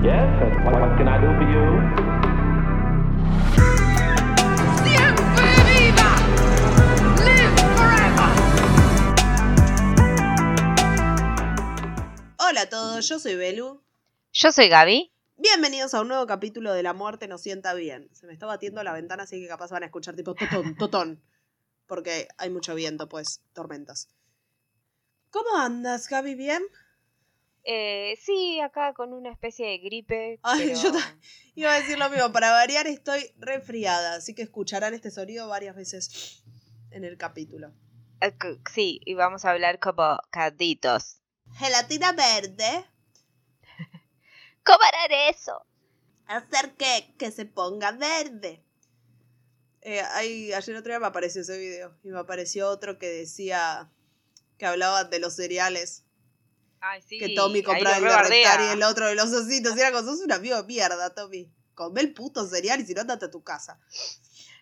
Yes, and what, what can I do for you? ¡Siempre viva! ¡Live forever! Hola a todos, yo soy Belu. Yo soy Gaby. Bienvenidos a un nuevo capítulo de La Muerte nos sienta bien. Se me está batiendo la ventana, así que capaz van a escuchar tipo totón, totón. Porque hay mucho viento, pues, tormentas. ¿Cómo andas, Gaby? ¿Bien? Eh, sí, acá con una especie de gripe. Ay, pero- yo iba a decir lo mismo. Para variar, estoy resfriada, así que escucharán este sonido varias veces en el capítulo. C- Sí, y vamos a hablar como carditos. Gelatina verde. ¿Cómo harán eso? Hacer que, que se ponga verde. Eh, ahí, ayer otro día me apareció ese video y me apareció otro que decía que hablaba de los cereales. Ay, sí. que Tommy compraba el lo de rebardea. Rectar y el otro de los ositos. Y era como, sos un amigo de mierda, Tommy. Come el puto cereal y si no, andate a tu casa.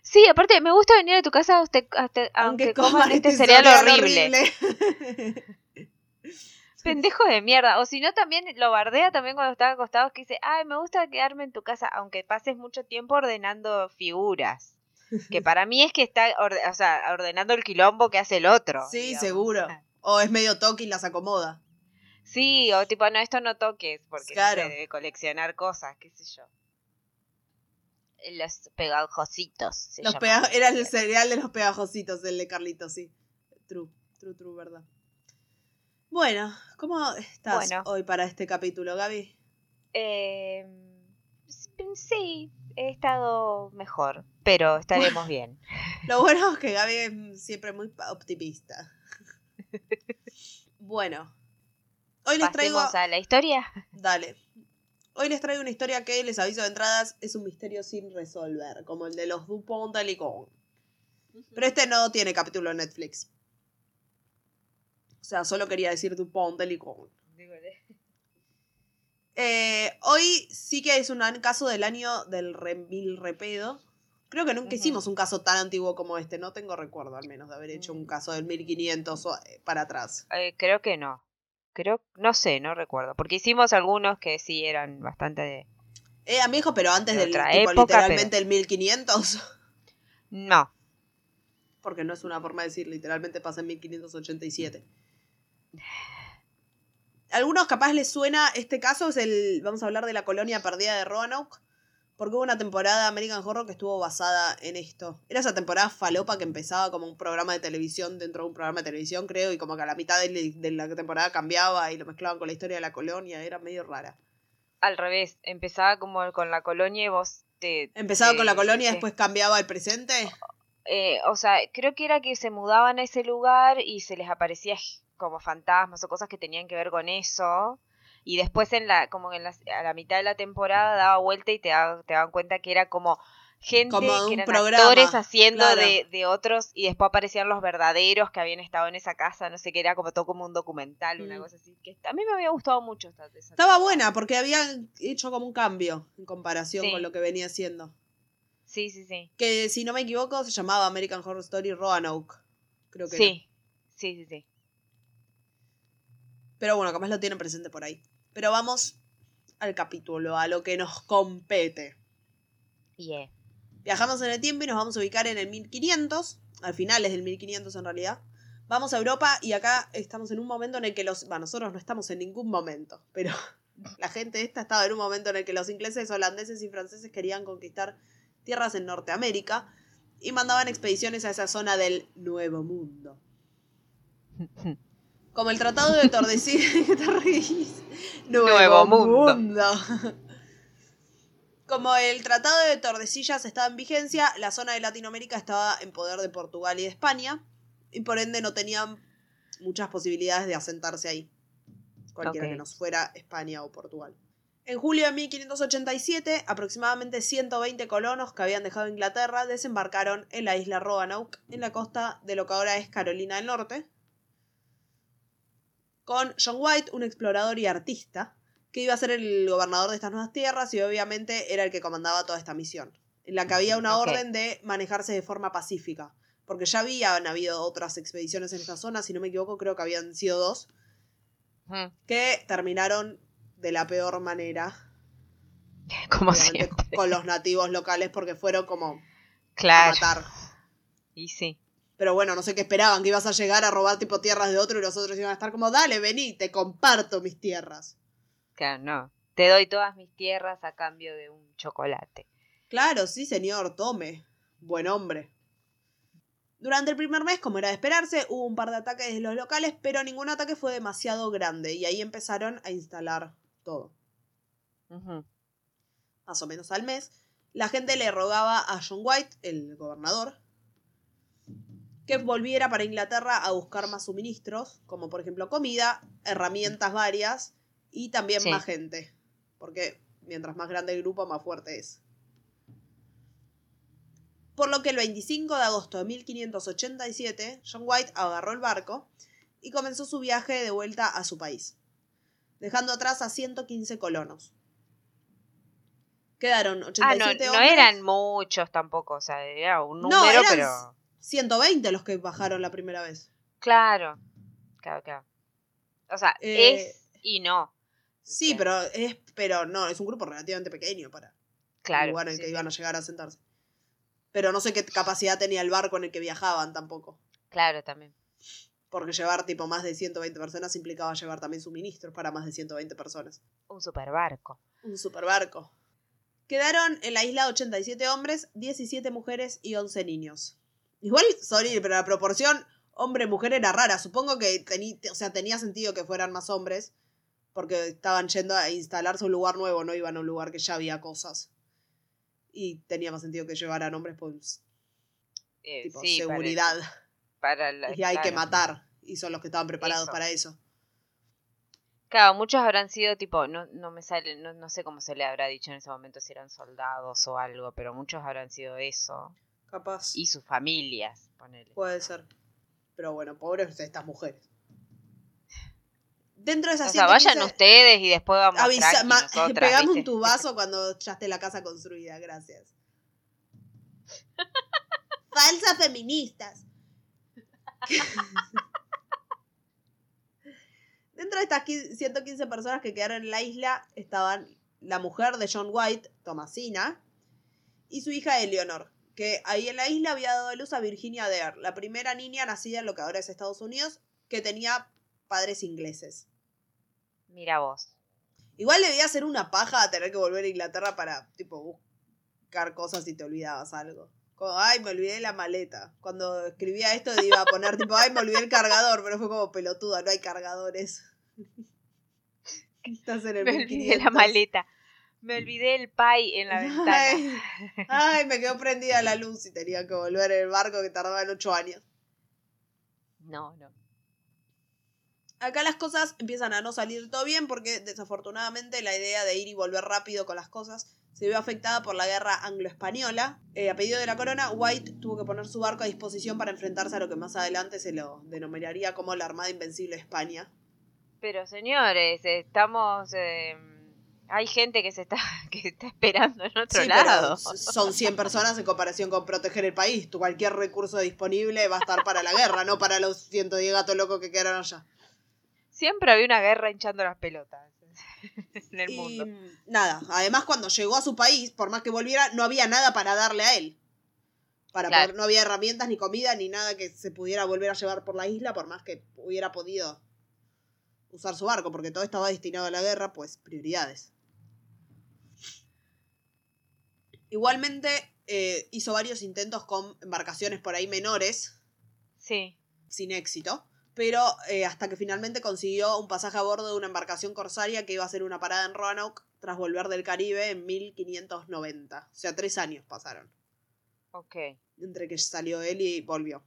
Sí, aparte, me gusta venir a tu casa hasta, hasta- aunque, coman este cereal, horrible. Pendejo de mierda. O si no, también lo bardea también cuando está acostado, que dice, ay, me gusta quedarme en tu casa, aunque pases mucho tiempo ordenando figuras. Que para mí es que está, orde- o sea, ordenando el quilombo que hace el otro. sí, digamos. seguro. O es medio toque y las acomoda. Sí, o tipo, no, esto no toques, porque Claro. no debe coleccionar cosas, qué sé yo. Los pegajositos. se Los pega- era el cereal de los pegajositos, el de Carlitos, sí. True, true, true, verdad. Bueno, ¿cómo estás Bueno. hoy para este capítulo, Gaby? Eh, sí, he estado mejor, pero estaremos bien. Lo bueno es que Gaby es siempre muy optimista. Bueno, hoy les traigo. A la historia. Dale. Hoy les traigo una historia que les aviso de entradas es un misterio sin resolver, como el de los Dupont Telecom. Pero este no tiene capítulo en Netflix. O sea, solo quería decir Dupont Telecom. Eh, hoy sí que es un caso del año del re- mil repedo. Creo que nunca hicimos un caso tan antiguo como este. No tengo recuerdo al menos de haber hecho un Mm. caso del 1500 o, eh, para atrás. Eh, creo que no. Creo, no sé, no recuerdo. Porque hicimos algunos que sí eran bastante de. Eh, amigo, pero antes De del otra tipo, época, literalmente el 1500. No. Porque no es una forma de decir, literalmente pasa en 1587. Algunos capaz les suena este caso, es el, vamos a hablar de la colonia perdida de Roanoke, porque hubo una temporada de American Horror que estuvo basada en esto. Era esa temporada falopa que empezaba como un programa de televisión dentro de un programa de televisión, creo, y como que a la mitad de, la temporada cambiaba y lo mezclaban con la historia de la colonia, era medio rara. Al revés. Empezaba como con la colonia y vos te. Empezaba te- con la colonia, te- después cambiaba al presente. eh, o sea, creo que era que se mudaban a ese lugar y se les aparecía como fantasmas o cosas que tenían que ver con eso. Y después en la, como en la, a la mitad de la temporada daba vuelta y te, da- te daban cuenta que era como gente Como que eran programa, actores haciendo claro. de, de otros y después aparecían los verdaderos que habían estado en esa casa, no sé qué, era como todo como un documental, una Mm. cosa así. Que a mí me había gustado mucho esta, esa Estaba temporada. buena porque habían hecho como un cambio en comparación Sí. con lo que venía haciendo. Sí, sí, sí. Que si no me equivoco se llamaba American Horror Story Roanoke. Creo que era. Sí, sí, sí, sí. Pero bueno, capaz lo tienen presente por ahí. Pero vamos al capítulo, a lo que nos compete. Yeah. Viajamos en el tiempo y nos vamos a ubicar en el 1500, al finales del 1500 en realidad. Vamos a Europa y acá estamos en un momento en el que los... Bueno, nosotros no estamos en ningún momento, pero la gente esta estaba en un momento en el que los ingleses, holandeses y franceses querían conquistar tierras en Norteamérica y mandaban expediciones a esa zona del Nuevo Mundo. Como el Tratado de Tordesillas. ¿Qué te reís? Nuevo Mundo. Mundo. Como el Tratado de Tordesillas estaba en vigencia, la zona de Latinoamérica estaba en poder de Portugal y de España, y por ende no tenían muchas posibilidades de asentarse ahí. Cualquiera que nos fuera España o Portugal. En julio de 1587, aproximadamente 120 colonos que habían dejado Inglaterra desembarcaron en la isla Roanoke, en la costa de lo que ahora es Carolina del Norte, con John White, un explorador y artista, que iba a ser el gobernador de estas nuevas tierras y obviamente era el que comandaba toda esta misión, en la que había una orden de manejarse de forma pacífica, porque ya habían habido otras expediciones en esta zona, si no me equivoco creo que habían sido dos, que terminaron de la peor manera. Como siempre. con los nativos locales porque fueron como a Claro. matar. Y sí. Pero bueno, no sé qué esperaban, que ibas a llegar a robar tipo tierras de otro y los otros iban a estar como, dale, vení, te comparto mis tierras. Claro, no. Te doy todas mis tierras a cambio de un chocolate. Claro, sí, señor, tome. Buen hombre. Durante el primer mes, como era de esperarse, hubo un par de ataques de los locales, pero ningún ataque fue demasiado grande y ahí empezaron a instalar todo. Más o menos al mes, la gente le rogaba a John White, el gobernador, que volviera para Inglaterra a buscar más suministros, como por ejemplo comida, herramientas varias y también Sí. más gente, porque mientras más grande el grupo, más fuerte es. Por lo que el 25 de agosto de 1587, John White agarró el barco y comenzó su viaje de vuelta a su país, dejando atrás a 115 colonos. Quedaron 87 Ah, no, no hombres. eran muchos tampoco, o sea, era un No, número, eran- pero... 120 los que bajaron la primera vez. Claro, claro, claro. O sea, Eh, es y no. Sí, pero es, pero no, es un grupo relativamente pequeño para claro, el lugar en sí, que sí. iban a llegar a sentarse. Pero no sé qué capacidad tenía el barco en el que viajaban tampoco. Claro, también. Porque llevar tipo más de 120 personas implicaba llevar también suministros para más de 120 personas. Un super barco. Un superbarco. Quedaron en la isla 87 hombres, 17 mujeres y 11 niños. Igual, sorry, pero la proporción hombre-mujer era rara. Supongo que tení- o sea, tenía sentido que fueran más hombres, porque estaban yendo a instalarse un lugar nuevo, no iban a un lugar que ya había cosas. Y tenía más sentido que llevaran hombres, pues, Eh, tipo, sí, para- seguridad. Para, la- y hay que matar. Y son los que estaban preparados Eso. para eso. Claro, muchos habrán sido tipo, no, no me sale, no, no sé cómo se le habrá dicho en ese momento si eran soldados o algo, pero muchos habrán sido eso. Capaz. Y sus familias, ponele. Puede ser. Pero bueno, pobres estas mujeres. Dentro de esas O sea, vayan 115 ustedes y después vamos avisa- tranqui ma- pegame un tubazo cuando ya esté la casa construida, gracias. Falsas feministas. Dentro de estas qui- 115 personas que quedaron en la isla estaban la mujer de John White, Thomasina, y su hija Eleanor, que ahí en la isla había dado a luz a Virginia Dare, la primera niña nacida en lo que ahora es Estados Unidos, que tenía padres ingleses. Mira vos. Igual debía ser una paja a tener que volver a Inglaterra para, tipo, buscar cosas y te olvidabas algo. Como, ay, me olvidé la maleta. Cuando escribía esto iba a poner, tipo, ay, me olvidé el cargador, pero fue como pelotuda, no hay cargadores. Estás en el Me olvidé 1500. la maleta. Me olvidé el pie en la ventana. Ay, ay, me quedó prendida la luz y tenía que volver en el barco que tardaba en ocho años. No, no. Acá las cosas empiezan a no salir todo bien porque desafortunadamente la idea de ir y volver rápido con las cosas se vio afectada por la guerra anglo-española. Eh, a pedido de la corona, White tuvo que poner su barco a disposición para enfrentarse a lo que más adelante se lo denominaría como la Armada Invencible de España. Pero señores, estamos... eh, hay gente que se está que está esperando en otro Sí, lado. son 100 personas en comparación con proteger el país. Tu cualquier recurso disponible va a estar para la guerra, no para los 110 gatos locos que quedaron allá. Siempre había una guerra hinchando las pelotas en el Y mundo. nada, además cuando llegó a su país, por más que volviera, no había nada para darle a él. Para Claro. poder- no había herramientas, ni comida, ni nada que se pudiera volver a llevar por la isla, por más que hubiera podido usar su barco, porque todo estaba destinado a la guerra, pues prioridades. Igualmente eh, hizo varios intentos con embarcaciones por ahí menores, Sí. sin éxito, pero eh, hasta que finalmente consiguió un pasaje a bordo de una embarcación corsaria que iba a hacer una parada en Roanoke tras volver del Caribe en 1590. O sea, tres años pasaron Ok. entre que salió él y volvió.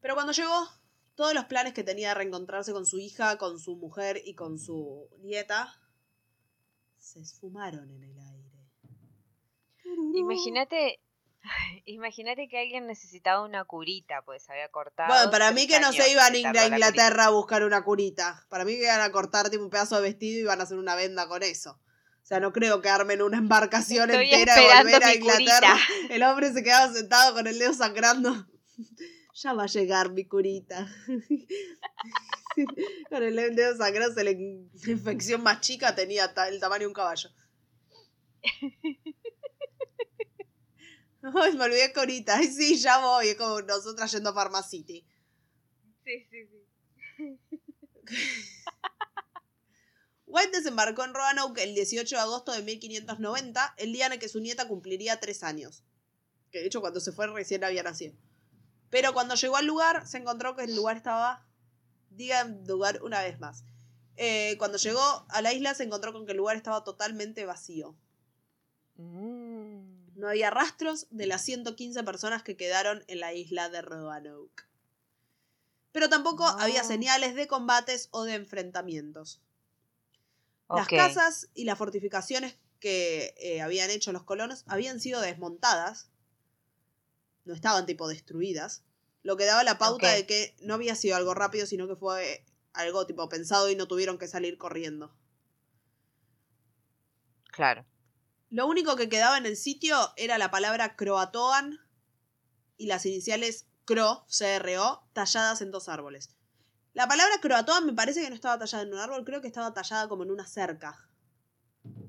Pero cuando llegó, todos los planes que tenía de reencontrarse con su hija, con su mujer y con su nieta se esfumaron en el aire. Imagínate, imagínate que alguien necesitaba una curita, pues había cortado. Bueno, para mí que no se iban a. Inglaterra a buscar una curita. Para mí que iban a cortar tipo, un pedazo de vestido y iban a hacer una venda con eso. O sea, no creo que armen una embarcación Estoy entera esperando volver a Inglaterra. curita. El hombre se quedaba sentado con el dedo sangrando. Ya va a llegar mi curita. con el dedo sangrando, la infección más chica tenía el tamaño de un caballo. Ay, me olvidé Corita. Ay, sí, ya voy. Es como nosotras yendo a Pharmacity. Sí, sí, sí. White desembarcó en Roanoke el 18 de agosto de 1590, el día en el que su nieta cumpliría tres años. Que de hecho cuando se fue recién había nacido. Pero cuando llegó al lugar, se encontró que el lugar estaba... Digan lugar una vez más. Eh, cuando llegó a la isla se encontró con que el lugar estaba totalmente vacío. Mm. No había rastros de las 115 personas que quedaron en la isla de Roanoke. Pero tampoco No. había señales de combates o de enfrentamientos. Las casas y las fortificaciones que eh, habían hecho los colonos habían sido desmontadas. No estaban tipo destruidas. Lo que daba la pauta de que no había sido algo rápido, sino que fue algo tipo pensado y no tuvieron que salir corriendo. Claro. Lo único que quedaba en el sitio era la palabra Croatoan y las iniciales Cro, C-R-O, talladas en dos árboles. La palabra Croatoan me parece que no estaba tallada en un árbol, creo que estaba tallada como en una cerca.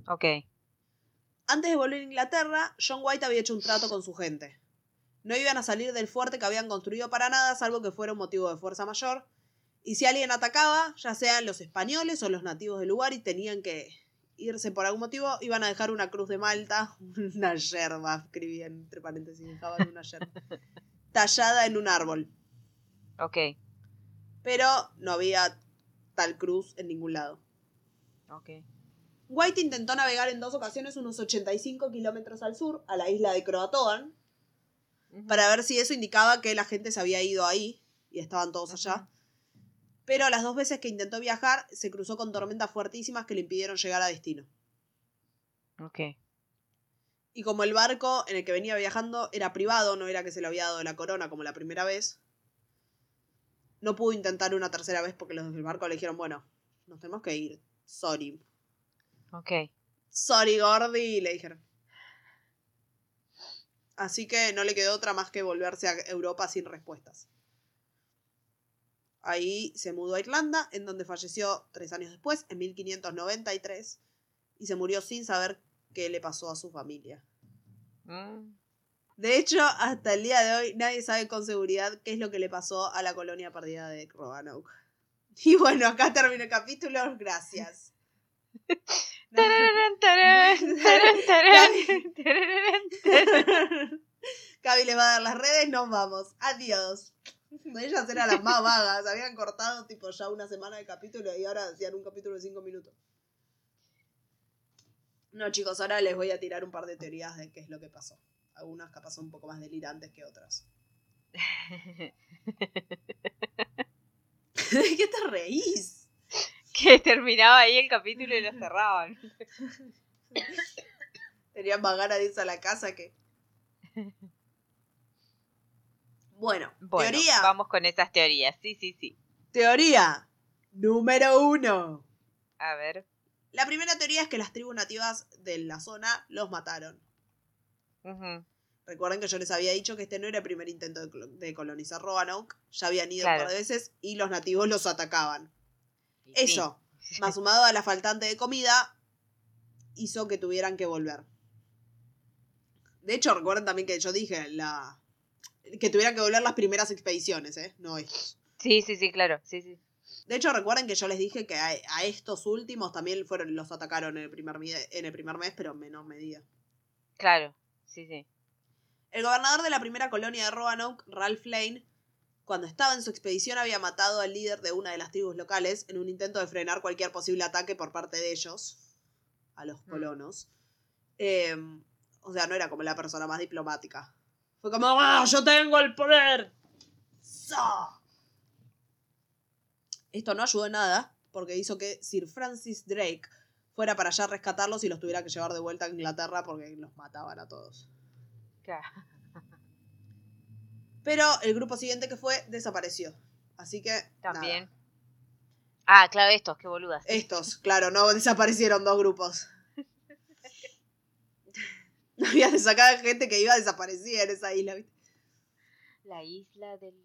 Ok. Antes de volver a Inglaterra, John White había hecho un trato con su gente. No iban a salir del fuerte que habían construido para nada, salvo que fuera un motivo de fuerza mayor. Y si alguien atacaba, ya sean los españoles o los nativos del lugar, y tenían que irse por algún motivo, iban a dejar una cruz de Malta, una yerba, escribí entre paréntesis, dejaban una yerba, tallada en un árbol. Ok. Pero no había tal cruz en ningún lado. Ok. White intentó navegar en dos ocasiones unos 85 kilómetros al sur, a la isla de Croatoan, para ver si eso indicaba que la gente se había ido ahí y estaban todos allá. Pero las dos veces que intentó viajar se cruzó con tormentas fuertísimas que le impidieron llegar a destino. Ok. Y como el barco en el que venía viajando era privado, no era que se le había dado la corona como la primera vez, no pudo intentar una tercera vez porque los del barco le dijeron, bueno, nos tenemos que ir. Sorry. Ok. Sorry, Gordy, le dijeron. Así que no le quedó otra más que volverse a Europa sin respuestas. Ahí se mudó a Irlanda, en donde falleció tres años después, en 1593, y se murió sin saber qué le pasó a su familia. Mm. De hecho, hasta el día de hoy nadie sabe con seguridad qué es lo que le pasó a la colonia perdida de Roanoke. Y bueno, acá termina el capítulo, gracias. Gaby le va a dar las redes, nos vamos. Adiós. Ellas eran las más vagas, habían cortado tipo ya una semana de capítulo y ahora hacían un capítulo de cinco minutos. No, chicos, ahora les voy a tirar un par de teorías de qué es lo que pasó. Algunas capaz son un poco más delirantes que otras. ¿De qué te reís? que terminaba ahí el capítulo y lo cerraban. Tenían más ganas de irse a la casa que. Bueno, Bueno, teoría. vamos con esas teorías. Sí, sí, sí. Teoría número uno. A ver. La primera teoría es que las tribus nativas de la zona los mataron. Recuerden que yo les había dicho que este no era el primer intento de, colo- de colonizar Roanoke. Ya habían ido Claro. un par de veces y los nativos los atacaban. Y sí. Eso, más sumado a la faltante de comida, hizo que tuvieran que volver. De hecho, recuerden también que yo dije la que tuvieran que volver las primeras expediciones, ¿eh? No estos. Sí, sí, sí, claro. Sí, sí. De hecho, recuerden que yo les dije que a, a estos últimos también fueron los atacaron en el primer en el primer mes, pero en menor medida. Claro. Sí, sí. El gobernador de la primera colonia de Roanoke, Ralph Lane, cuando estaba en su expedición había matado al líder de una de las tribus locales en un intento de frenar cualquier posible ataque por parte de ellos, a los Mm. colonos. Eh, o sea, no era como la persona más diplomática. Fue como, ¡ah, yo tengo el poder! Esto no ayudó en nada, porque hizo que Sir Francis Drake fuera para allá a rescatarlos y los tuviera que llevar de vuelta a Inglaterra porque los mataban a todos. Pero el grupo siguiente que fue desapareció. Así que. También. nada. Ah, claro, estos, qué boludas. Estos, claro, no desaparecieron dos grupos. Había de sacar gente que iba a desaparecer en esa isla, ¿viste? La isla del.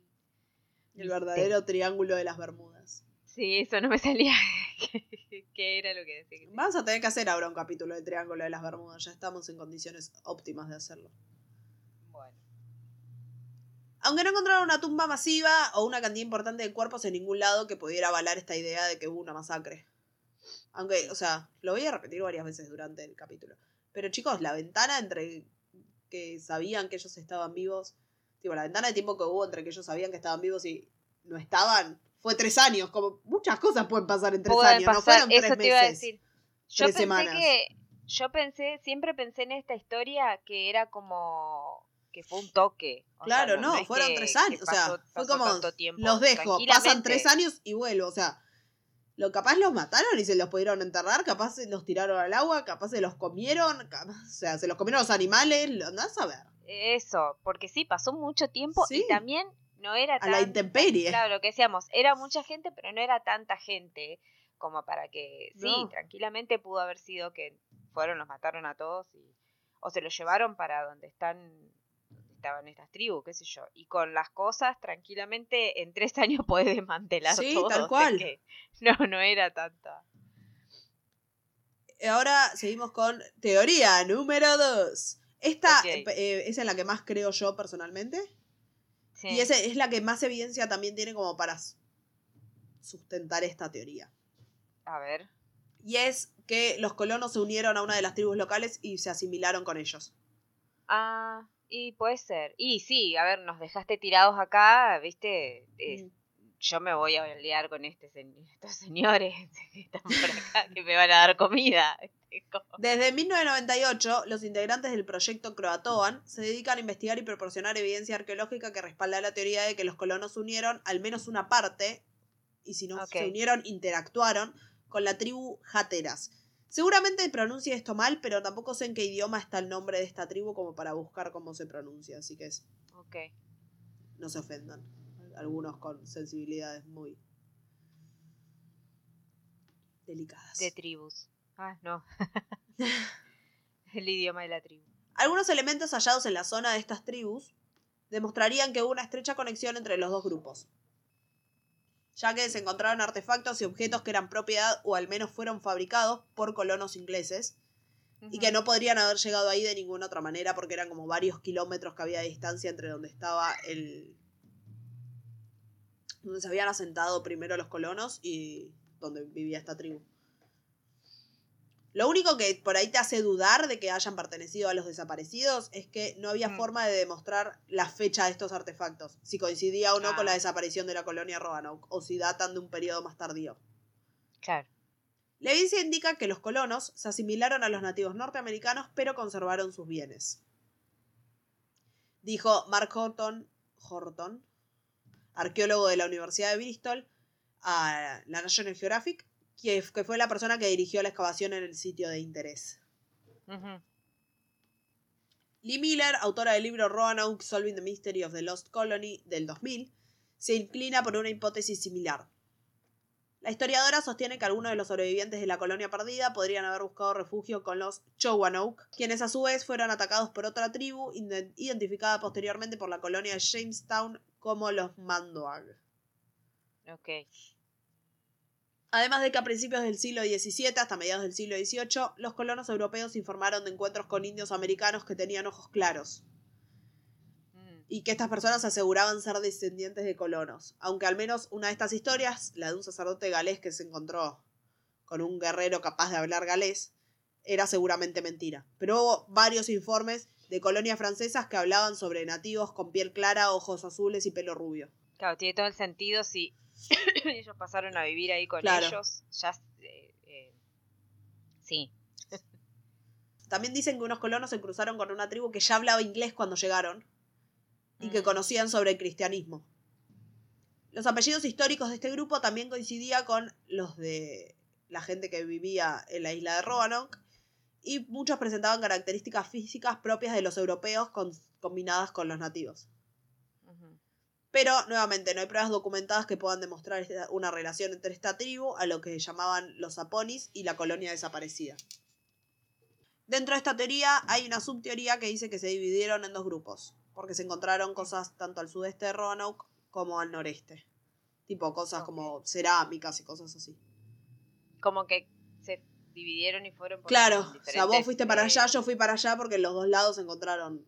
El verdadero triángulo de las Bermudas. Sí, eso no me salía. ¿Qué era lo que decía? Vamos a tener que hacer ahora un capítulo del Triángulo de las Bermudas. Ya estamos en condiciones óptimas de hacerlo. Bueno. Aunque no encontraron una tumba masiva o una cantidad importante de cuerpos en ningún lado que pudiera avalar esta idea de que hubo una masacre. Aunque, o sea, lo voy a repetir varias veces durante el capítulo. Pero chicos, la ventana entre que sabían que ellos estaban vivos, tipo, la ventana de tiempo que hubo entre que ellos sabían que estaban vivos y no estaban, fue tres años. Como muchas cosas pueden pasar en tres años, no fueron tres eso meses. te iba a decir. Yo pensé semanas. que. Yo pensé, siempre pensé en esta historia que era como. que fue un toque. O sea, Claro, no, fueron que- tres años. o sea, fue como tiempo. los dejo, pasan tres años y vuelvo. O sea, lo capaz los mataron y se los pudieron enterrar, capaz se los tiraron al agua, capaz se los comieron, capaz- o sea, se los comieron los animales, lo a ver. Eso, porque sí, pasó mucho tiempo Sí. y también no era A tan... la intemperie. Claro, lo que decíamos, era mucha gente, pero no era tanta gente como para que... Sí, tranquilamente pudo haber sido que fueron, los mataron a todos y... O se los llevaron para donde están estaban estas tribus, qué sé yo. Y con las cosas, tranquilamente, en tres años puedes desmantelar Sí, todo. tal cual. que no, no era tanta. Ahora seguimos con teoría número dos. Esta Ok. eh, es en la que más creo yo personalmente. Sí. Y esa es la que más evidencia también tiene como para sustentar esta teoría. A ver. Y es que los colonos se unieron a una de las tribus locales y se asimilaron con ellos. Ah, y puede ser. Y sí, a ver, nos dejaste tirados acá, viste. Mm. Yo me voy a liar con este estos señores que están por acá, que me van a dar comida. Desde 1998, los integrantes del proyecto Croatoan se dedican a investigar y proporcionar evidencia arqueológica que respalda la teoría de que los colonos unieron, al menos una parte, y si no se unieron, interactuaron con la tribu Hateras. Seguramente pronuncie esto mal, pero tampoco sé en qué idioma está el nombre de esta tribu como para buscar cómo se pronuncia, así que es- Ok. no se ofendan. Algunos con sensibilidades muy delicadas. De tribus. Ah, no. El idioma de la tribu. Algunos elementos hallados en la zona de estas tribus demostrarían que hubo una estrecha conexión entre los dos grupos, ya que se encontraron artefactos y objetos que eran propiedad o al menos fueron fabricados por colonos ingleses y que no podrían haber llegado ahí de ninguna otra manera porque eran como varios kilómetros que había de distancia entre donde estaba el... donde se habían asentado primero los colonos y donde vivía esta tribu. Lo único que por ahí te hace dudar de que hayan pertenecido a los desaparecidos es que no había Mm. forma de demostrar la fecha de estos artefactos, si coincidía o no con la desaparición de la colonia Roanoke, o si datan de un periodo más tardío. Claro. La evidencia indica que los colonos se asimilaron a los nativos norteamericanos, pero conservaron sus bienes. Dijo Mark Horton, Horton arqueólogo de la Universidad de Bristol, a la National Geographic, que, que fue la persona que dirigió la excavación en el sitio de interés. Lee Miller, autora del libro Roanoke Solving the Mystery of the Lost Colony del 2000, se inclina por una hipótesis similar. La historiadora sostiene que algunos de los sobrevivientes de la colonia perdida podrían haber buscado refugio con los Chowanoke, quienes a su vez fueron atacados por otra tribu identificada posteriormente por la colonia de Jamestown como los Mandoag. Ok. Además de que a principios del siglo XVII hasta mediados del siglo XVIII, los colonos europeos informaron de encuentros con indios americanos que tenían ojos claros, Mm. y que estas personas aseguraban ser descendientes de colonos, aunque al menos una de estas historias, la de un sacerdote galés que se encontró con un guerrero capaz de hablar galés, era seguramente mentira. Pero hubo varios informes de colonias francesas que hablaban sobre nativos con piel clara, ojos azules y pelo rubio. Claro, tiene todo el sentido si ellos pasaron a vivir ahí con Claro. ellos. Ya. eh, eh, sí. También dicen que unos colonos se cruzaron con una tribu que ya hablaba inglés cuando llegaron y que Mm. conocían sobre el cristianismo. Los apellidos históricos de este grupo también coincidían con los de la gente que vivía en la isla de Roanoke y muchos presentaban características físicas propias de los europeos con- combinadas con los nativos. Pero, nuevamente, no hay pruebas documentadas que puedan demostrar una relación entre esta tribu, a lo que llamaban los Aponis, y la colonia desaparecida. Dentro de esta teoría hay una subteoría que dice que se dividieron en dos grupos, porque se encontraron cosas tanto al sudeste de Roanoke como al noreste. Tipo cosas como cerámicas y cosas así. Como que se dividieron y fueron por Claro, o sea, vos fuiste para eh, allá, yo fui para allá porque en los dos lados encontraron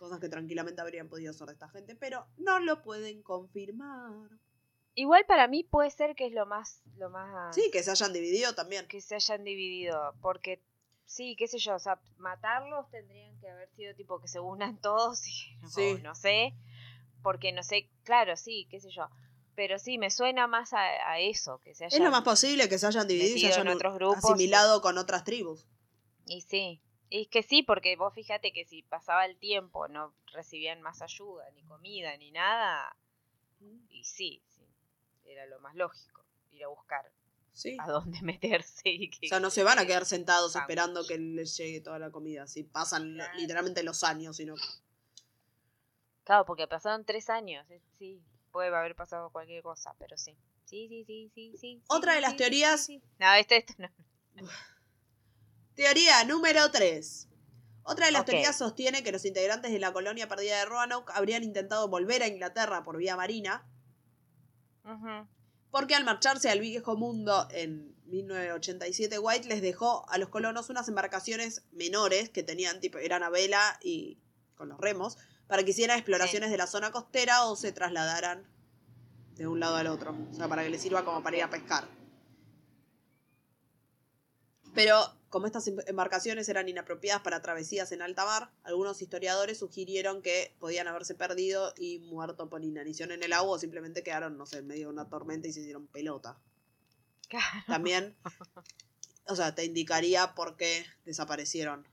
cosas que tranquilamente habrían podido ser de esta gente, pero no lo pueden confirmar. Igual para mí puede ser que es lo más, lo más Sí, que se hayan dividido también. que se hayan dividido, porque sí, qué sé yo, o sea, matarlos tendrían que haber sido tipo que se unan todos y Sí. no sé, porque no sé, claro, sí, qué sé yo, pero sí, me suena más a, a eso, que se Es hayan lo más posible que se hayan dividido y se en hayan otros grupos, asimilado con otras tribus. Y sí, es que sí, porque vos fíjate que si pasaba el tiempo no recibían más ayuda, ni comida, ni nada, y sí, sí, era lo más lógico, ir a buscar Sí. a dónde meterse y que... O sea, no se van a quedar sentados sándwich. esperando que les llegue toda la comida. Si pasan Claro. literalmente los años, sino Claro, porque pasaron tres años, eh, sí, puede haber pasado cualquier cosa, pero sí. Sí, sí, sí, sí, sí. Otra sí, de las sí, teorías-. No, esto, esto no. Teoría número 3. Otra de las teorías sostiene que los integrantes de la colonia perdida de Roanoke habrían intentado volver a Inglaterra por vía marina, porque al marcharse al viejo mundo en 1987, White les dejó a los colonos unas embarcaciones menores que tenían tipo, eran a vela y con los remos, para que hicieran exploraciones de la zona costera o se trasladaran de un lado al otro. O sea, para que les sirva como para ir a pescar. Pero como estas em- embarcaciones eran inapropiadas para travesías en alta mar, algunos historiadores sugirieron que podían haberse perdido y muerto por inanición en el agua o simplemente quedaron, no sé, en medio de una tormenta y se hicieron pelota. Claro. También, o sea, te indicaría por qué desaparecieron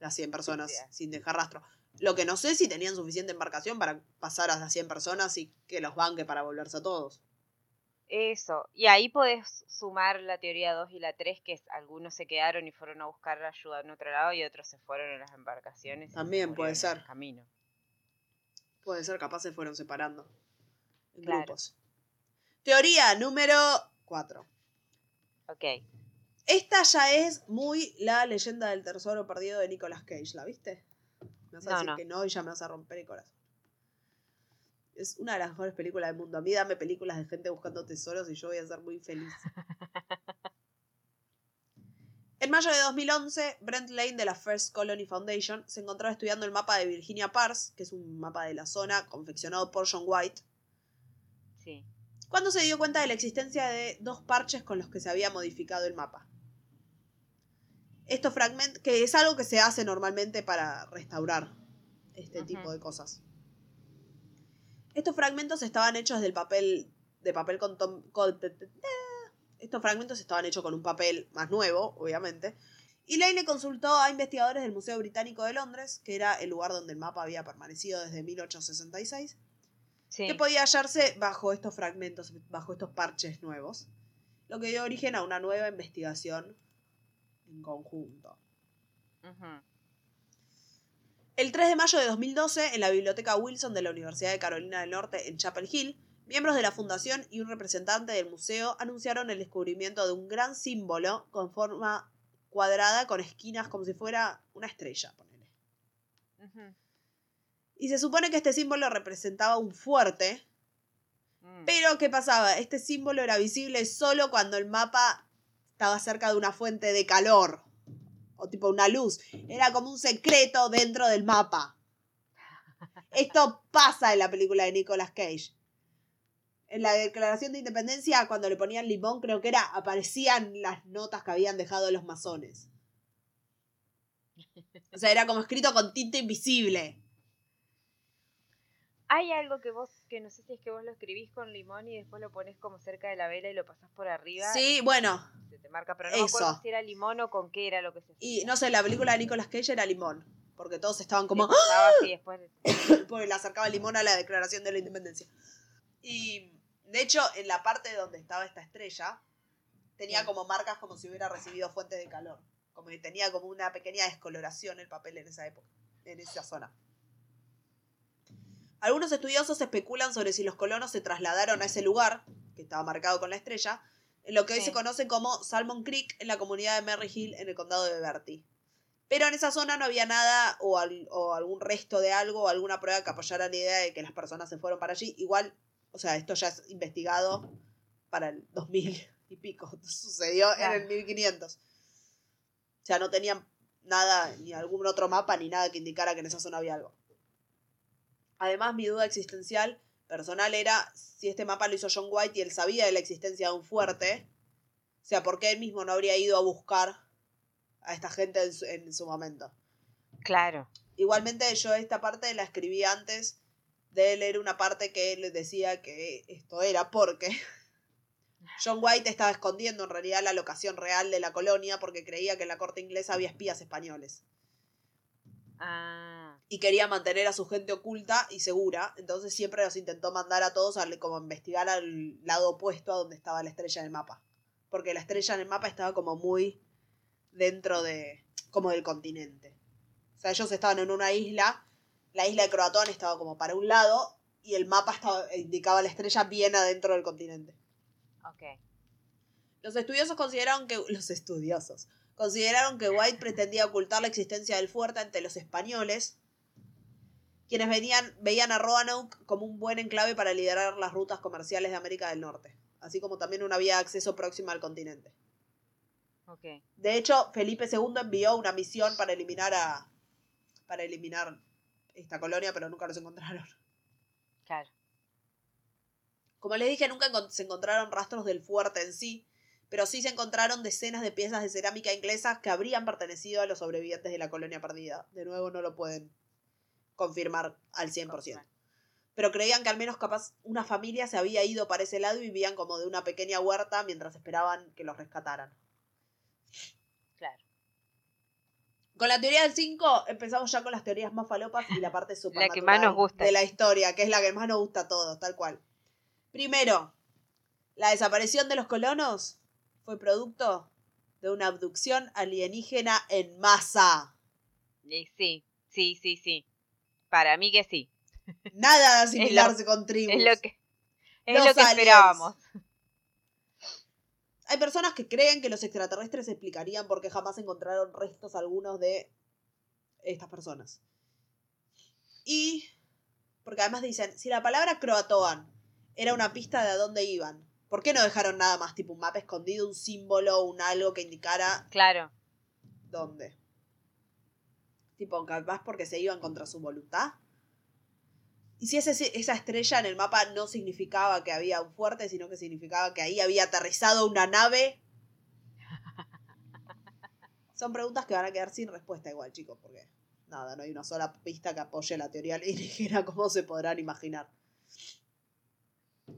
las 100 personas Sí. sin dejar rastro. Lo que no sé si tenían suficiente embarcación para pasar a las 100 personas y que los banque para volverse a todos. Eso. Y ahí podés sumar la teoría 2 y la 3, que es, algunos se quedaron y fueron a buscar ayuda en otro lado y otros se fueron en las embarcaciones. También puede murieron en el ser. Camino. Puede ser, capaz se fueron separando en Claro. grupos. Teoría número 4. Ok. Esta ya es muy la leyenda del tesoro perdido de Nicolas Cage, ¿la viste? Me vas a No, decir no. que no y ya me vas a romper el corazón. Es una de las mejores películas del mundo. A mí dame películas de gente buscando tesoros y yo voy a ser muy feliz. En mayo de 2011, Brent Lane de la First Colony Foundation se encontraba estudiando el mapa de Virginia Pars, que es un mapa de la zona confeccionado por John White, Sí. cuando se dio cuenta de la existencia de dos parches con los que se había modificado el mapa. Estos fragmentos, que es algo que se hace normalmente para restaurar este tipo de cosas. Estos fragmentos estaban hechos del papel, de papel con, tom- con- estos fragmentos estaban hechos con un papel más nuevo, obviamente. Y Lane consultó a investigadores del Museo Británico de Londres, que era el lugar donde el mapa había permanecido desde 1866, Sí. que podía hallarse bajo estos fragmentos, bajo estos parches nuevos, lo que dio origen a una nueva investigación en conjunto. El 3 de mayo de 2012, en la Biblioteca Wilson de la Universidad de Carolina del Norte en Chapel Hill, miembros de la fundación y un representante del museo anunciaron el descubrimiento de un gran símbolo con forma cuadrada con esquinas como si fuera una estrella. ponele. Y se supone que este símbolo representaba un fuerte Mm. Pero, ¿qué pasaba? Este símbolo era visible solo cuando el mapa estaba cerca de una fuente de calor. O tipo una luz. Era como un secreto dentro del mapa. Esto pasa en la película de Nicolas Cage. En la declaración de independencia, cuando le ponían limón, creo que era, aparecían las notas que habían dejado los masones. O sea, era como escrito con tinta invisible. Hay algo que vos, que no sé si es que vos lo escribís con limón y después lo pones como cerca de la vela y lo pasás por arriba. Sí, bueno, Se te marca, pero no me acuerdo Eso. si era limón o con qué era lo que se y no sé, la película de Nicolas Cage era limón. Porque todos estaban como, así después. porque le acercaba el limón a la declaración de la independencia. Y de hecho, en la parte donde estaba esta estrella, tenía como marcas como si hubiera recibido fuentes de calor. Como que tenía como una pequeña descoloración el papel en esa época, en esa zona. Algunos estudiosos especulan sobre si los colonos se trasladaron a ese lugar, que estaba marcado con la estrella, en lo que hoy se conoce como Salmon Creek, en la comunidad de Merry Hill, en el condado de Bertie. Pero en esa zona no había nada o, al- o algún resto de algo o alguna prueba que apoyara la idea de que las personas se fueron para allí. Igual, o sea, esto ya es investigado para el 2000 y pico. Sucedió Claro. en el 1500. O sea, no tenían nada, ni algún otro mapa, ni nada que indicara que en esa zona había algo. Además, mi duda existencial personal era si este mapa lo hizo John White y él sabía de la existencia de un fuerte. O sea, ¿por qué él mismo no habría ido a buscar a esta gente en su, en su momento? Claro. Igualmente yo esta parte la escribí antes de leer una parte que él decía que esto era porque John White estaba escondiendo en realidad la locación real de la colonia porque creía que en la corte inglesa había espías españoles Ah, y quería mantener a su gente oculta y segura, entonces siempre los intentó mandar a todos a como investigar al lado opuesto a donde estaba la estrella en el mapa, porque la estrella en el mapa estaba como muy dentro de como del continente. O sea, ellos estaban en una isla, la isla de Croatoan estaba como para un lado y el mapa estaba indicaba la estrella bien adentro del continente. ok. Los estudiosos consideraron que los estudiosos consideraron que White pretendía ocultar la existencia del fuerte ante los españoles, quienes venían, veían a Roanoke como un buen enclave para liderar las rutas comerciales de América del Norte, así como también una vía de acceso próxima al continente. Ok. De hecho, Felipe II envió una misión para eliminar a para eliminar esta colonia, pero nunca los encontraron. Claro. Como les dije, nunca se encontraron rastros del fuerte en sí, pero sí se encontraron decenas de piezas de cerámica inglesas que habrían pertenecido a los sobrevivientes de la colonia perdida. De nuevo, no lo pueden confirmar al 100%. Confirmar. Pero creían que al menos capaz una familia se había ido para ese lado y vivían como de una pequeña huerta mientras esperaban que los rescataran. Claro. Con la teoría del 5 empezamos ya con las teorías más falopas y la parte supernatural que más nos gusta. de la historia, que es la que más nos gusta a todos, tal cual. Primero, la desaparición de los colonos fue producto de una abducción alienígena en masa. Sí, sí, sí, sí. Para mí que sí. Nada de asimilarse con tribus. Es lo que, es lo que esperábamos. Hay personas que creen que los extraterrestres explicarían por qué jamás encontraron restos algunos de estas personas. Y porque además dicen, si la palabra croatoan era una pista de a dónde iban, ¿por qué no dejaron nada más, tipo un mapa escondido, un símbolo, un algo que indicara Claro. dónde? Tipo, capaz porque se iban contra su voluntad. Y si esa estrella en el mapa no significaba que había un fuerte, sino que significaba que ahí había aterrizado una nave. Son preguntas que van a quedar sin respuesta igual, chicos, porque nada, no hay una sola pista que apoye la teoría alienígena, como se podrán imaginar.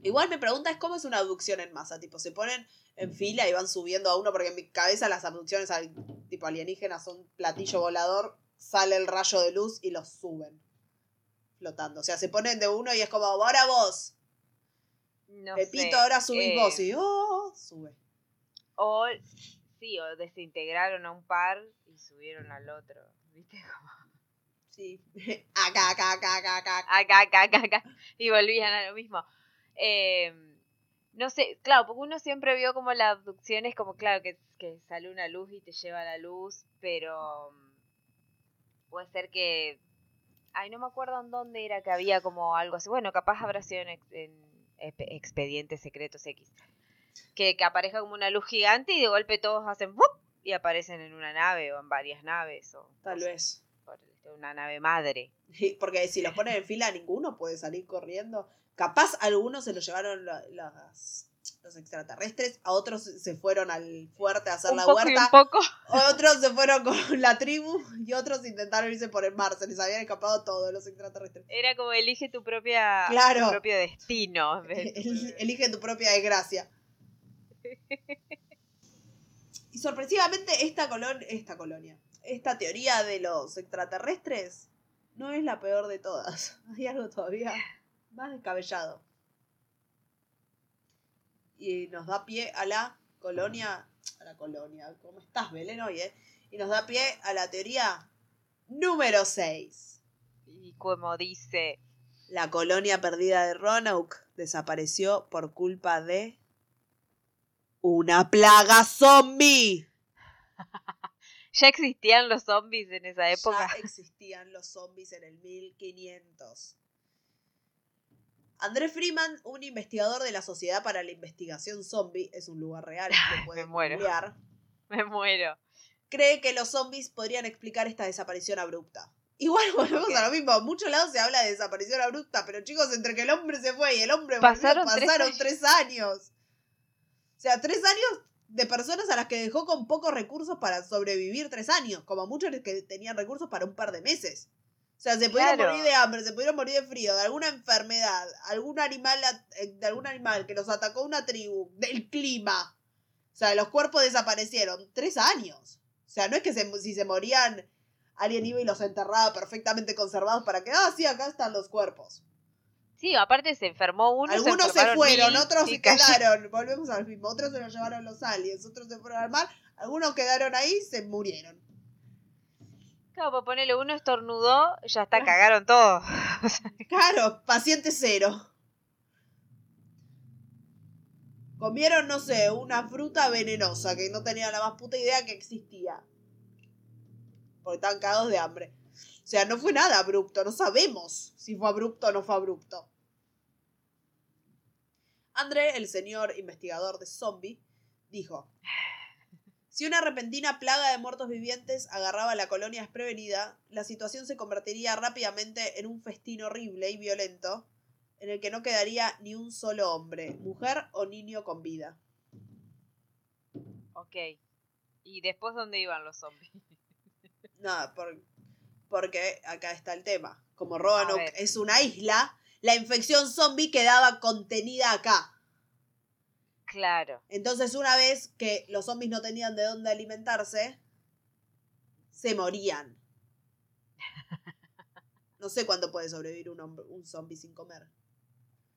Igual mi pregunta es cómo es una abducción en masa, tipo, se ponen en fila y van subiendo a uno, porque en mi cabeza las abducciones al tipo alienígenas son platillo volador, sale el rayo de luz y los suben flotando. O sea, se ponen de uno y es como, ahora vos, No Pepito, sé. ahora subís Eh, vos y oh, sube. O, sí, o desintegraron a un par y subieron al otro. ¿Viste? Sí. acá, acá, acá, acá, acá. Acá, acá, acá, acá. Y volvían a lo mismo. Eh, no sé, claro, porque uno siempre vio como la abducción es como, claro, que, que sale una luz y te lleva la luz, pero puede ser que... Ay, no me acuerdo en dónde era que había como algo así. Bueno, capaz habrá sido en, ex- en expe- expedientes secretos X. Que, que aparezca como una luz gigante y de golpe todos hacen ¡wup! y aparecen en una nave o en varias naves o Tal vez. estilo, una nave madre. Porque si los ponen en fila, ninguno puede salir corriendo. Capaz algunos se lo llevaron la- las- los extraterrestres, a otros se fueron al fuerte a hacer un la poco un huerta, poco. otros se fueron con la tribu y otros intentaron irse por el mar. Se les habían escapado todos los extraterrestres. Era como elige tu propia Claro. tu propio destino. El- Elige tu propia desgracia. Y sorpresivamente esta, colon esta colonia, esta teoría de los extraterrestres no es la peor de todas. Hay algo todavía más descabellado. Y nos da pie a la colonia, a la colonia, ¿cómo estás Belén hoy, eh? Y nos da pie a la teoría número 6. Y como dice, La colonia perdida de Roanoke desapareció por culpa de una plaga zombie. ya existían los zombies en esa época. Ya existían los zombies en el 1500. André Freeman, un investigador de la Sociedad para la Investigación Zombie, es un lugar real, lo pueden muero. googlear, Me muero. cree que los zombies podrían explicar esta desaparición abrupta. Igual volvemos a lo mismo, en muchos lados se habla de desaparición abrupta, pero chicos, entre que el hombre se fue y el hombre Pasaron volvió, tres pasaron años. tres años. O sea, tres años de personas a las que dejó con pocos recursos para sobrevivir tres años, como muchos que tenían recursos para un par de meses. O sea, se pudieron Claro. morir de hambre, se pudieron morir de frío, de alguna enfermedad, algún animal, eh, de algún animal que los atacó una tribu, del clima. O sea, los cuerpos desaparecieron. Tres años. O sea, no es que se- si se morían, alguien iba y los enterraba perfectamente conservados para que, ah, sí, acá están los cuerpos. Sí, aparte se enfermó uno. Algunos se enfermaron fueron, mil otros se quedaron. Volvemos al mismo. Otros se los llevaron los aliens, otros se fueron al mar. Algunos quedaron ahí y se murieron. Claro, pues uno estornudó, ya está, cagaron todo. Claro, paciente cero. Comieron, no sé, una fruta venenosa que no tenía la más puta idea que existía. Porque estaban cagados de hambre. O sea, no fue nada abrupto, no sabemos si fue abrupto o no fue abrupto. André, el señor investigador de zombie, dijo: Si una repentina plaga de muertos vivientes agarraba a la colonia desprevenida, la situación se convertiría rápidamente en un festín horrible y violento, en el que no quedaría ni un solo hombre, mujer o niño con vida. ok. ¿Y después dónde iban los zombies? Nada, por- porque acá está el tema. Como Roanoke es una isla, la infección zombie quedaba contenida acá. Claro. Entonces, una vez que los zombies no tenían de dónde alimentarse, se morían. No sé cuánto puede sobrevivir un, hombre, un zombie sin comer.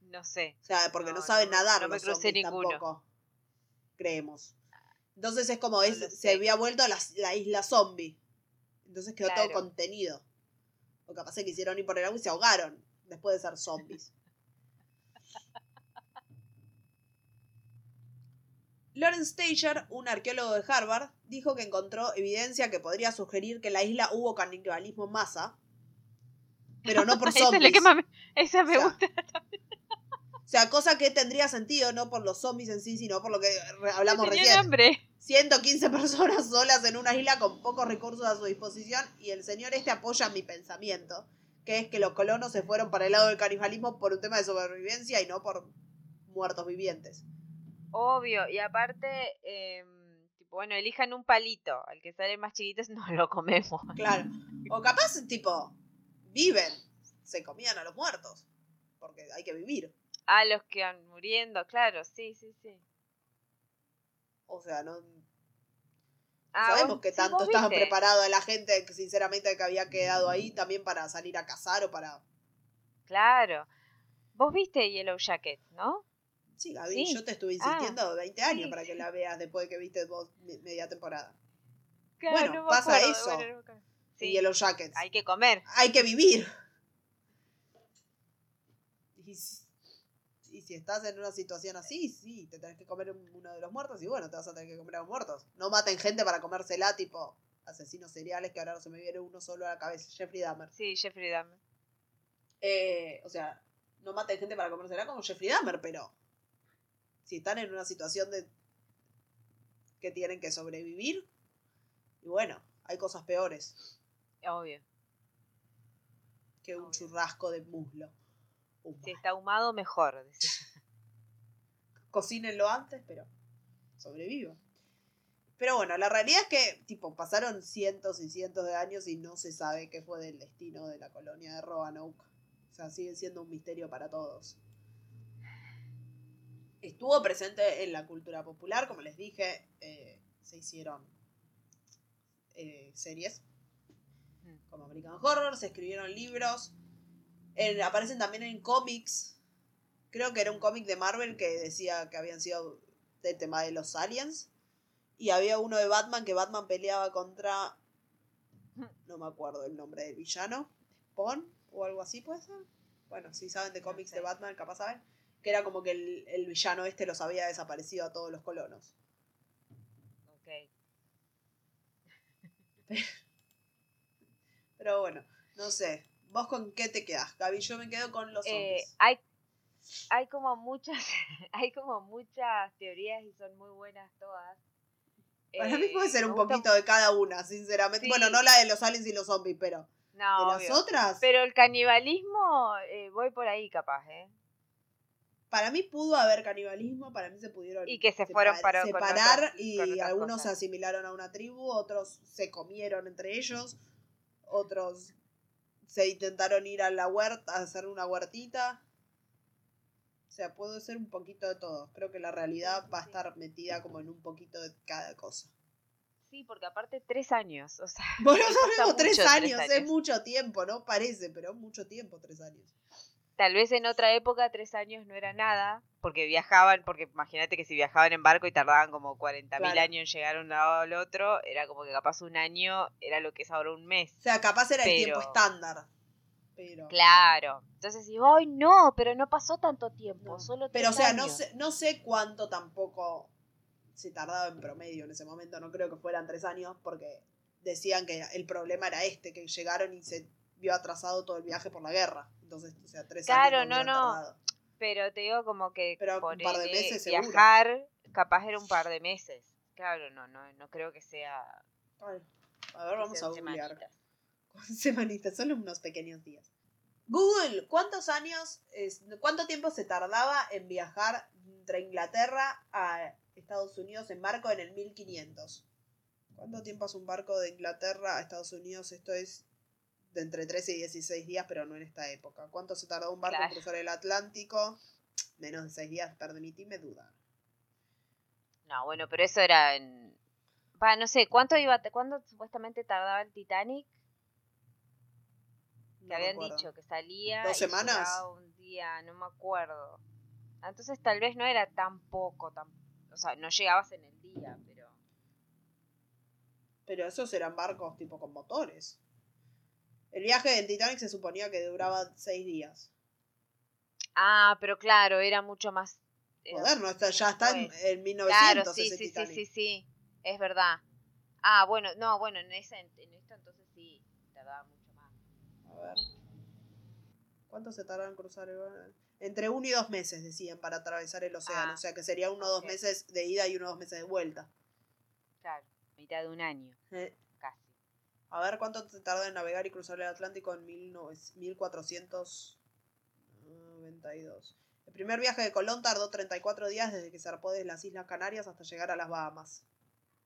No sé. O sea, porque no, No, saben no me- nadar no me los zombies ninguno. tampoco. Creemos. Entonces es como, es, lo se había vuelto la, la isla zombie. Entonces quedó todo contenido. O capaz se quisieron ir por el agua y se ahogaron después de ser zombies. Lawrence Taylor, un arqueólogo de Harvard, dijo que encontró evidencia que podría sugerir que en la isla hubo canibalismo en masa, pero no por Esa zombies. que más me- Esa me O sea, gusta. O sea, cosa que tendría sentido no por los zombies en sí, sino por lo que hablamos recién. hambre. 115 personas solas en una isla con pocos recursos a su disposición y el señor este apoya mi pensamiento, que es que los colonos se fueron para el lado del canibalismo por un tema de sobrevivencia y no por muertos vivientes. Obvio. Y aparte, em, tipo, bueno, elijan un palito. Al que sale más chiquito no lo comemos. Claro. O capaz, tipo, viven, se comían a los muertos, porque hay que vivir. A los que van muriendo, claro, sí, sí, sí. O sea, no Ah, sabemos vos- que sí, tanto vos estaba viste. preparado la gente, que sinceramente, que había quedado ahí también para salir a cazar o para... Claro. Vos viste Yellow Jacket, ¿no? Sí, Gaby, Sí. yo te estuve Ah, insistiendo 20 años sí, para que la veas después de que viste vos me- media temporada. Claro, Bueno, no pasa acuerdo, eso. bueno, no. Y Sí, Yellow Jackets. hay que comer. Hay que vivir. Y, si- y si estás en una situación así, sí, te tenés que comer un- uno de los muertos y bueno, te vas a tener que comer a los muertos. No maten gente para comérsela, tipo asesinos seriales, que ahora no se me viene uno solo a la cabeza, Jeffrey Dahmer. Sí, Jeffrey Dahmer. Eh, o sea, no maten gente para comérsela como Jeffrey Dahmer, pero si están en una situación de que tienen que sobrevivir, y bueno, hay cosas peores Obvio. que un Obvio. churrasco de muslo. humano. Si está ahumado, mejor. Cocínenlo antes, pero sobrevivan. Pero bueno, la realidad es que, tipo, pasaron cientos y cientos de años y no se sabe qué fue del destino de la colonia de Roanoke. O sea, sigue siendo un misterio para todos. Estuvo presente en la cultura popular, como les dije, eh, se hicieron eh, series Mm. como American Horror, se escribieron libros, en- aparecen también en cómics. Creo que era un cómic de Marvel que decía que habían sido del tema de los aliens. Y había uno de Batman que Batman peleaba contra. No me acuerdo el nombre del villano. Spawn o algo así, puede ser. Bueno, si saben de cómics de Batman, capaz saben. Que era como que el, el villano este los había desaparecido a todos los colonos. Ok. Pero bueno, no sé. ¿Vos con qué te quedás, Gaby? Yo me quedo con los Eh, zombies. hay, hay como muchas, hay como muchas teorías y son muy buenas todas. Para mí puede Eh, ser un gusta- poquito de cada una, sinceramente. Sí. Bueno, no la de los aliens y los zombies, pero No, de las obvio. otras, Pero el canibalismo, eh, voy por ahí capaz, ¿eh? Para mí pudo haber canibalismo, para mí se pudieron Y que se fueron separ- para- con separar otras- y algunos se asimilaron a una tribu, otros se comieron entre ellos, otros se intentaron ir a la huerta, a hacer una huertita. O sea, puede ser un poquito de todo. Creo que la realidad va a estar metida como en un poquito de cada cosa. Sí, porque aparte tres años, o sea, Bueno, tres mucho, tres años, es años. mucho tiempo, no parece, pero es mucho tiempo, tres años. Tal vez en otra época tres años no era nada, porque viajaban, porque imagínate que si viajaban en barco y tardaban como 40.000 Claro. años en llegar de un lado al otro, era como que capaz un año era lo que es ahora un mes. O sea, capaz era el tiempo estándar. Pero, Claro. Entonces digo, ay no, pero no pasó tanto tiempo, No. solo pero o sea, no años". sé, no sé cuánto tampoco se tardaba en promedio en ese momento. No creo que fueran tres años porque decían que el problema era este, que llegaron y se vio atrasado todo el viaje por la guerra. Entonces, o sea, tres Claro, años. no, hubieran no. tardado. Pero te digo como que Pero un par de meses seguro. viajar capaz era un par de meses. Claro, no, no, no creo que sea. Ay, a ver, vamos a googlear. semanitas. Semanitas, solo unos pequeños días. Google, ¿cuántos años, es, cuánto tiempo se tardaba en viajar entre Inglaterra a Estados Unidos en barco en el 1500? ¿Cuánto tiempo hace un barco de Inglaterra a Estados Unidos? Esto es de entre 13 y 16 días, pero no en esta época. ¿Cuánto se tardó un barco en cruzar el Atlántico? Menos de 6 días, permitime dudar. No, bueno, pero eso era en. No sé, ¿cuánto iba, cuándo supuestamente tardaba el Titanic? Que habían dicho que salía. ¿Dos y semanas? un día, no me acuerdo. Entonces tal vez no era tan poco, tan, o sea, no llegabas en el día, pero. Pero esos eran barcos tipo con motores. El viaje en Titanic se suponía que duraba 6 días. Ah, pero claro, era mucho más. era Moderno, está, ya está en, en 1900 Claro, sí, ese sí, sí, Titanic. sí, sí, es verdad. Ah, bueno, no, bueno, en, ese, en esto entonces sí, tardaba mucho más. A ver. ¿Cuánto se tardan en cruzar el Entre uno y dos meses, decían, para atravesar el océano. Ah, o sea que sería uno o dos ok. meses de ida y uno o dos meses de vuelta. Claro, mitad de un año, Eh. A ver cuánto te tarda en navegar y cruzar el Atlántico en 19 1492. El primer viaje de Colón tardó 34 días desde que zarpó desde las Islas Canarias hasta llegar a las Bahamas.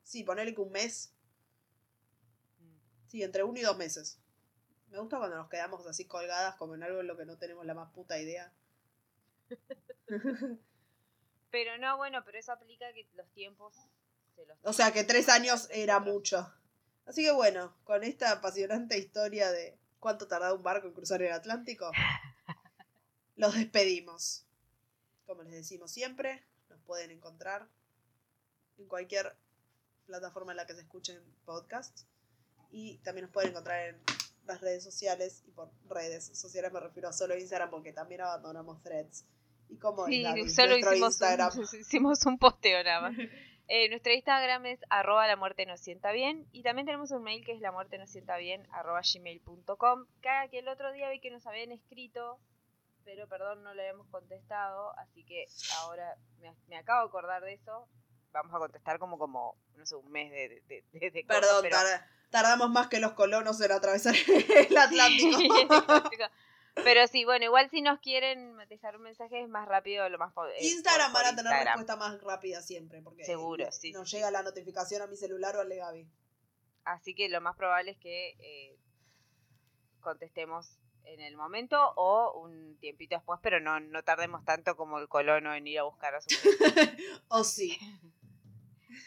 Sí, ponele que un mes. Sí, entre uno y dos meses. Me gusta cuando nos quedamos así colgadas como en algo en lo que no tenemos la más puta idea. Pero no, bueno, pero eso aplica que los tiempos se los O sea que tres años era mucho. Así que bueno, con esta apasionante historia de cuánto tardaba un barco en cruzar el Atlántico, los despedimos. Como les decimos siempre, nos pueden encontrar en cualquier plataforma en la que se escuchen podcasts. Y también nos pueden encontrar en las redes sociales. Y por redes sociales me refiero a solo Instagram porque también abandonamos threads. ¿Y cómo Sí, solo hicimos Instagram. un, hicimos un posteo nada más. Eh, nuestro Instagram es arroba la muerte nos sienta bien y también tenemos un mail que es la muerte nos sienta bien arroba gmail.com que, que el otro día vi que nos habían escrito pero perdón no le habíamos contestado así que ahora me, me acabo de acordar de eso vamos a contestar como como no sé un mes de, de, de- de cosas, Perdón, pero- tardamos más que los colonos en atravesar el Atlántico. Pero sí bueno igual si nos quieren dejar un mensaje es más rápido lo más po- eh, Instagram van a tener Instagram. respuesta más rápida siempre, porque Seguro, sí, nos sí, llega la notificación a mi celular o al de Gaby. Así que lo más probable es que eh, contestemos en el momento o un tiempito después, pero no, no tardemos tanto como el colono en ir a buscar a su o sí.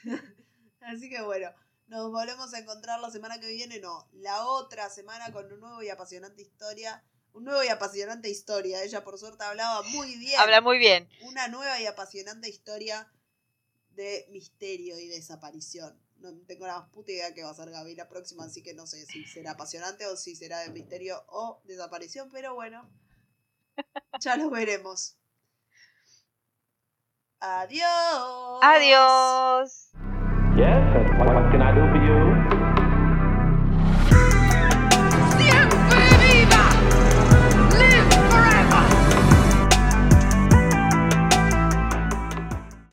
Así que bueno, nos volvemos a encontrar la semana que viene, no, la otra semana con un nuevo y apasionante historia. Un nuevo y apasionante historia. Ella por suerte hablaba muy bien. Habla muy bien. una nueva y apasionante historia de misterio y desaparición. No tengo la más puta idea que va a ser Gaby la próxima, así que no sé si será apasionante o si será de misterio o desaparición, pero bueno, ya lo veremos. Adiós. Adiós. Yes,